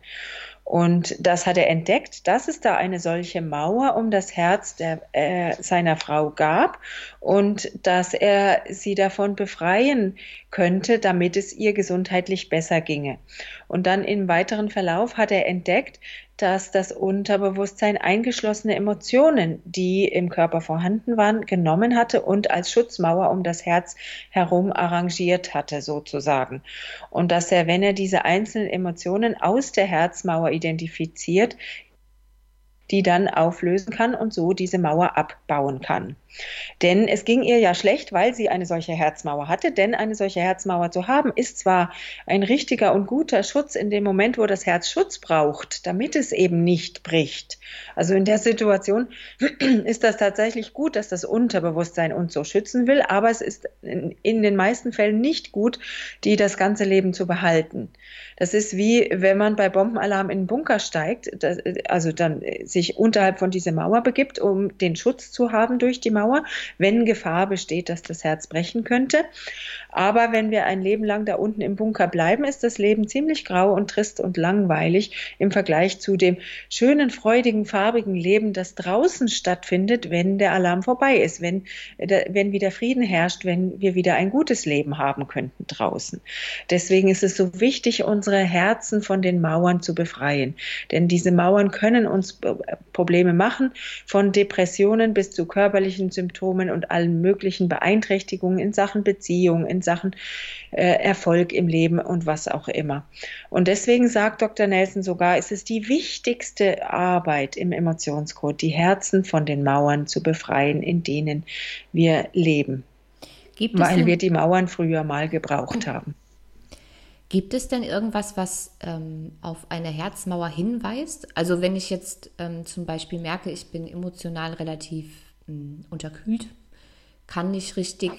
Und das hat er entdeckt, dass es da eine solche Mauer um das Herz der, äh, seiner Frau gab und dass er sie davon befreien könnte, damit es ihr gesundheitlich besser ginge. Und dann im weiteren Verlauf hat er entdeckt, dass das Unterbewusstsein eingeschlossene Emotionen, die im Körper vorhanden waren, genommen hatte und als Schutzmauer um das Herz herum arrangiert hatte, sozusagen. Und dass er, wenn er diese einzelnen Emotionen aus der Herzmauer identifiziert, die dann auflösen kann und so diese Mauer abbauen kann. Denn es ging ihr ja schlecht, weil sie eine solche Herzmauer hatte. Denn eine solche Herzmauer zu haben, ist zwar ein richtiger und guter Schutz in dem Moment, wo das Herz Schutz braucht, damit es eben nicht bricht. Also in der Situation <clears throat> ist das tatsächlich gut, dass das Unterbewusstsein uns so schützen will, aber es ist in den meisten Fällen nicht gut, die das ganze Leben zu behalten. Das ist wie, wenn man bei Bombenalarm in den Bunker steigt, also dann sich unterhalb von dieser Mauer begibt, um den Schutz zu haben durch die Mauer, wenn Gefahr besteht, dass das Herz brechen könnte. Aber wenn wir ein Leben lang da unten im Bunker bleiben, ist das Leben ziemlich grau und trist und langweilig im Vergleich zu dem schönen, freudigen, farbigen Leben, das draußen stattfindet, wenn der Alarm vorbei ist, wenn, wenn wieder Frieden herrscht, wenn wir wieder ein gutes Leben haben könnten draußen. Deswegen ist es so wichtig, unsere Herzen von den Mauern zu befreien. Denn diese Mauern können uns Probleme machen, von Depressionen bis zu körperlichen Symptomen und allen möglichen Beeinträchtigungen in Sachen Beziehung, in Sachen äh, Erfolg im Leben und was auch immer. Und deswegen sagt Dr. Nelson sogar, es ist die wichtigste Arbeit im Emotionscode, die Herzen von den Mauern zu befreien, in denen wir leben. weil wir die Mauern früher mal gebraucht haben. Gibt es denn irgendwas, was ähm, auf eine Herzmauer hinweist? Also wenn ich jetzt ähm, zum Beispiel merke, ich bin emotional relativ unterkühlt, kann nicht richtig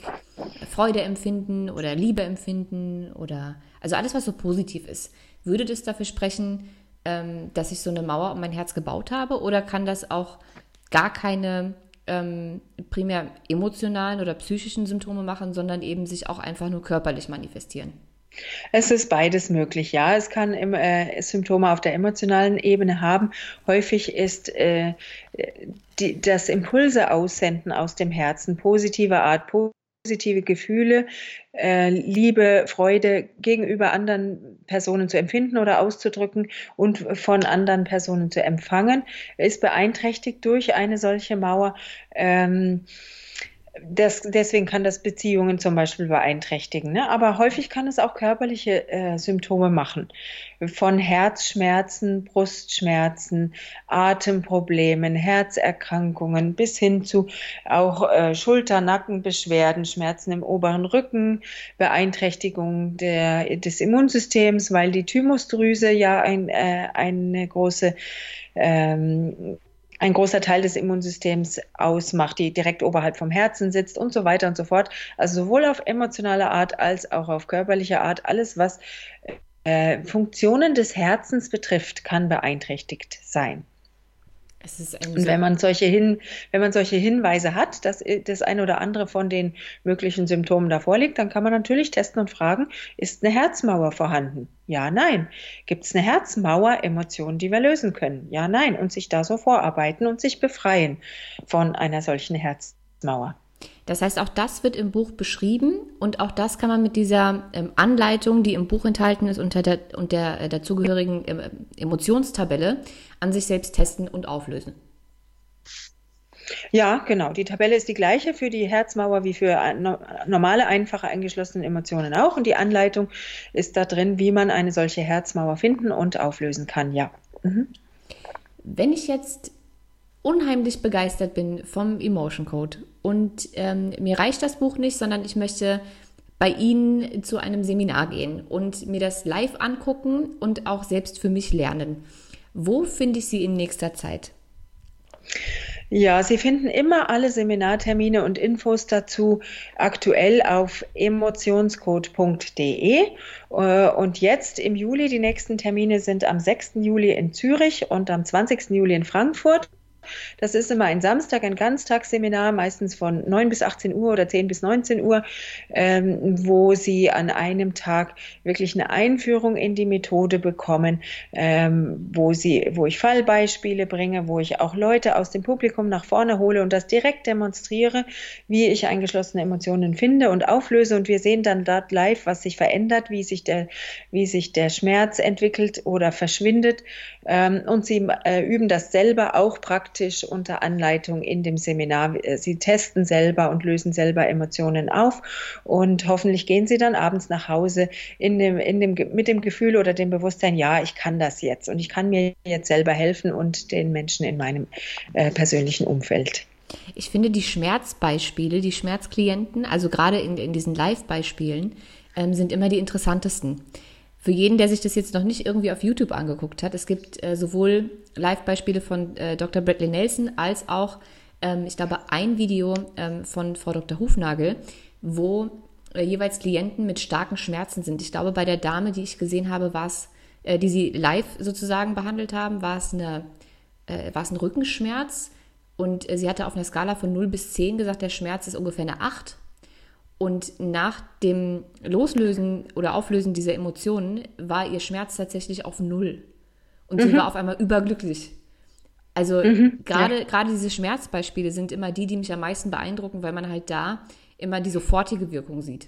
Freude empfinden oder Liebe empfinden oder also alles, was so positiv ist. Würde das dafür sprechen, ähm, dass ich so eine Mauer um mein Herz gebaut habe oder kann das auch gar keine ähm, primär emotionalen oder psychischen Symptome machen, sondern eben sich auch einfach nur körperlich manifestieren? Es ist beides möglich, ja. Es kann äh, Symptome auf der emotionalen Ebene haben. Häufig ist äh, die, das Impulse aussenden aus dem Herzen positiver Art, positive Gefühle, äh, Liebe, Freude gegenüber anderen Personen zu empfinden oder auszudrücken und von anderen Personen zu empfangen, ist beeinträchtigt durch eine solche Mauer. Ähm, das, deswegen kann das Beziehungen zum Beispiel beeinträchtigen. Ne? Aber häufig kann es auch körperliche äh, Symptome machen. Von Herzschmerzen, Brustschmerzen, Atemproblemen, Herzerkrankungen bis hin zu auch äh, Schulter-, Nackenbeschwerden, Schmerzen im oberen Rücken, Beeinträchtigung der, des Immunsystems, weil die Thymusdrüse ja ein, äh, eine große ähm, ein großer Teil des Immunsystems ausmacht, die direkt oberhalb vom Herzen sitzt und so weiter und so fort. Also sowohl auf emotionale Art als auch auf körperliche Art, alles, was äh, Funktionen des Herzens betrifft, kann beeinträchtigt sein und wenn man solche Hin, wenn man solche Hinweise hat, dass das eine oder andere von den möglichen Symptomen davor liegt, dann kann man natürlich testen und fragen, ist eine Herzmauer vorhanden? Ja, nein. Gibt es eine Herzmauer, Emotionen, die wir lösen können? Ja, nein. Und sich da so vorarbeiten und sich befreien von einer solchen Herzmauer. Das heißt, auch das wird im Buch beschrieben und auch das kann man mit dieser ähm, Anleitung, die im Buch enthalten ist, unter der, und der äh, dazugehörigen äh, Emotionstabelle an sich selbst testen und auflösen. Ja, genau. Die Tabelle ist die gleiche für die Herzmauer wie für normale, einfache eingeschlossene Emotionen auch. Und die Anleitung ist da drin, wie man eine solche Herzmauer finden und auflösen kann. Ja. Mhm. Wenn ich jetzt unheimlich begeistert bin vom Emotion Code und ähm, mir reicht das Buch nicht, sondern ich möchte bei Ihnen zu einem Seminar gehen und mir das live angucken und auch selbst für mich lernen. Wo finde ich Sie in nächster Zeit? Ja, Sie finden immer alle Seminartermine und Infos dazu aktuell auf emotionscode.de. Äh, und jetzt im Juli, die nächsten Termine sind am 6. Juli in Zürich und am 20. Juli in Frankfurt. Das ist immer ein Samstag, ein Ganztagsseminar, meistens von 9 bis 18 Uhr oder 10 bis 19 Uhr, ähm, wo Sie an einem Tag wirklich eine Einführung in die Methode bekommen, ähm, wo, Sie, wo ich Fallbeispiele bringe, wo ich auch Leute aus dem Publikum nach vorne hole und das direkt demonstriere, wie ich eingeschlossene Emotionen finde und auflöse. Und wir sehen dann dort live, was sich verändert, wie sich der, wie sich der Schmerz entwickelt oder verschwindet. Ähm, und Sie äh, üben das selber auch praktisch unter Anleitung in dem Seminar. Sie testen selber und lösen selber Emotionen auf. Und hoffentlich gehen Sie dann abends nach Hause in dem, in dem, mit dem Gefühl oder dem Bewusstsein, ja, ich kann das jetzt und ich kann mir jetzt selber helfen und den Menschen in meinem äh, persönlichen Umfeld. Ich finde die Schmerzbeispiele, die Schmerzklienten, also gerade in, in diesen Live-Beispielen, ähm, sind immer die interessantesten. Für jeden, der sich das jetzt noch nicht irgendwie auf YouTube angeguckt hat, es gibt äh, sowohl Live-Beispiele von äh, Dr. Bradley Nelson als auch, ähm, ich glaube, ein Video ähm, von Frau Dr. Hufnagel, wo äh, jeweils Klienten mit starken Schmerzen sind. Ich glaube, bei der Dame, die ich gesehen habe, war es, äh, die sie live sozusagen behandelt haben, war es, eine, äh, war es ein Rückenschmerz und äh, sie hatte auf einer Skala von 0 bis 10 gesagt, der Schmerz ist ungefähr eine 8. Und nach dem Loslösen oder Auflösen dieser Emotionen war ihr Schmerz tatsächlich auf 0. Und mhm. sie war auf einmal überglücklich. Also mhm, gerade ja. diese Schmerzbeispiele sind immer die, die mich am meisten beeindrucken, weil man halt da immer die sofortige Wirkung sieht.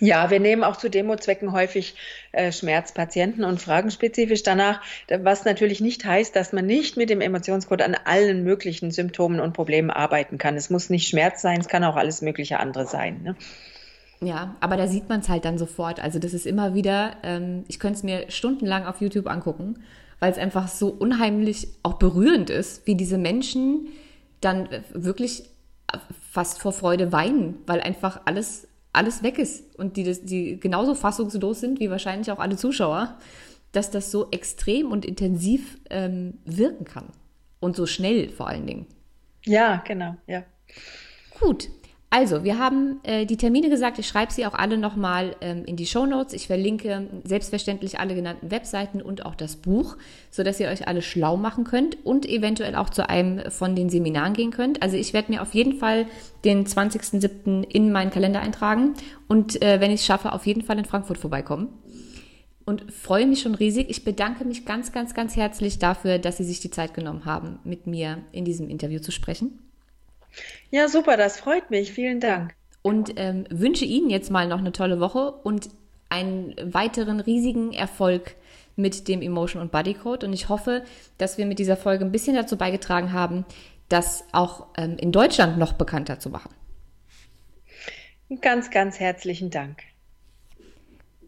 Ja, wir nehmen auch zu Demozwecken häufig äh, Schmerzpatienten und fragen spezifisch danach, was natürlich nicht heißt, dass man nicht mit dem Emotionscode an allen möglichen Symptomen und Problemen arbeiten kann. Es muss nicht Schmerz sein, es kann auch alles mögliche andere sein. Ne? Ja, aber da sieht man es halt dann sofort. Also das ist immer wieder, ähm, ich könnte es mir stundenlang auf YouTube angucken, weil es einfach so unheimlich auch berührend ist, wie diese Menschen dann wirklich fast vor Freude weinen, weil einfach alles alles weg ist und die, die genauso fassungslos sind wie wahrscheinlich auch alle Zuschauer, dass das so extrem und intensiv ähm, wirken kann. Und so schnell vor allen Dingen. Ja, genau, ja. Gut, also, wir haben äh, die Termine gesagt. Ich schreibe sie auch alle nochmal ähm, in die Show Notes. Ich verlinke selbstverständlich alle genannten Webseiten und auch das Buch, sodass ihr euch alle schlau machen könnt und eventuell auch zu einem von den Seminaren gehen könnt. Also, ich werde mir auf jeden Fall den 20.07. in meinen Kalender eintragen und äh, wenn ich es schaffe, auf jeden Fall in Frankfurt vorbeikommen. Und freue mich schon riesig. Ich bedanke mich ganz, ganz, ganz herzlich dafür, dass Sie sich die Zeit genommen haben, mit mir in diesem Interview zu sprechen. Ja, super, das freut mich. Vielen Dank. Und ähm, wünsche Ihnen jetzt mal noch eine tolle Woche und einen weiteren riesigen Erfolg mit dem Emotion und Body Code. Und ich hoffe, dass wir mit dieser Folge ein bisschen dazu beigetragen haben, das auch ähm, in Deutschland noch bekannter zu machen. Ganz, ganz herzlichen Dank.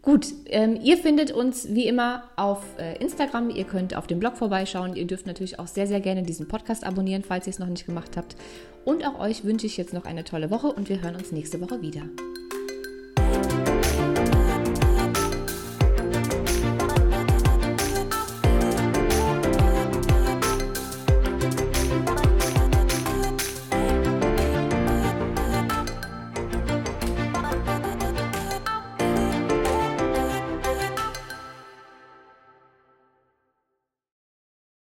Gut, ähm, ihr findet uns wie immer auf äh, Instagram. Ihr könnt auf dem Blog vorbeischauen. Ihr dürft natürlich auch sehr, sehr gerne diesen Podcast abonnieren, falls ihr es noch nicht gemacht habt. Und auch euch wünsche ich jetzt noch eine tolle Woche und wir hören uns nächste Woche wieder.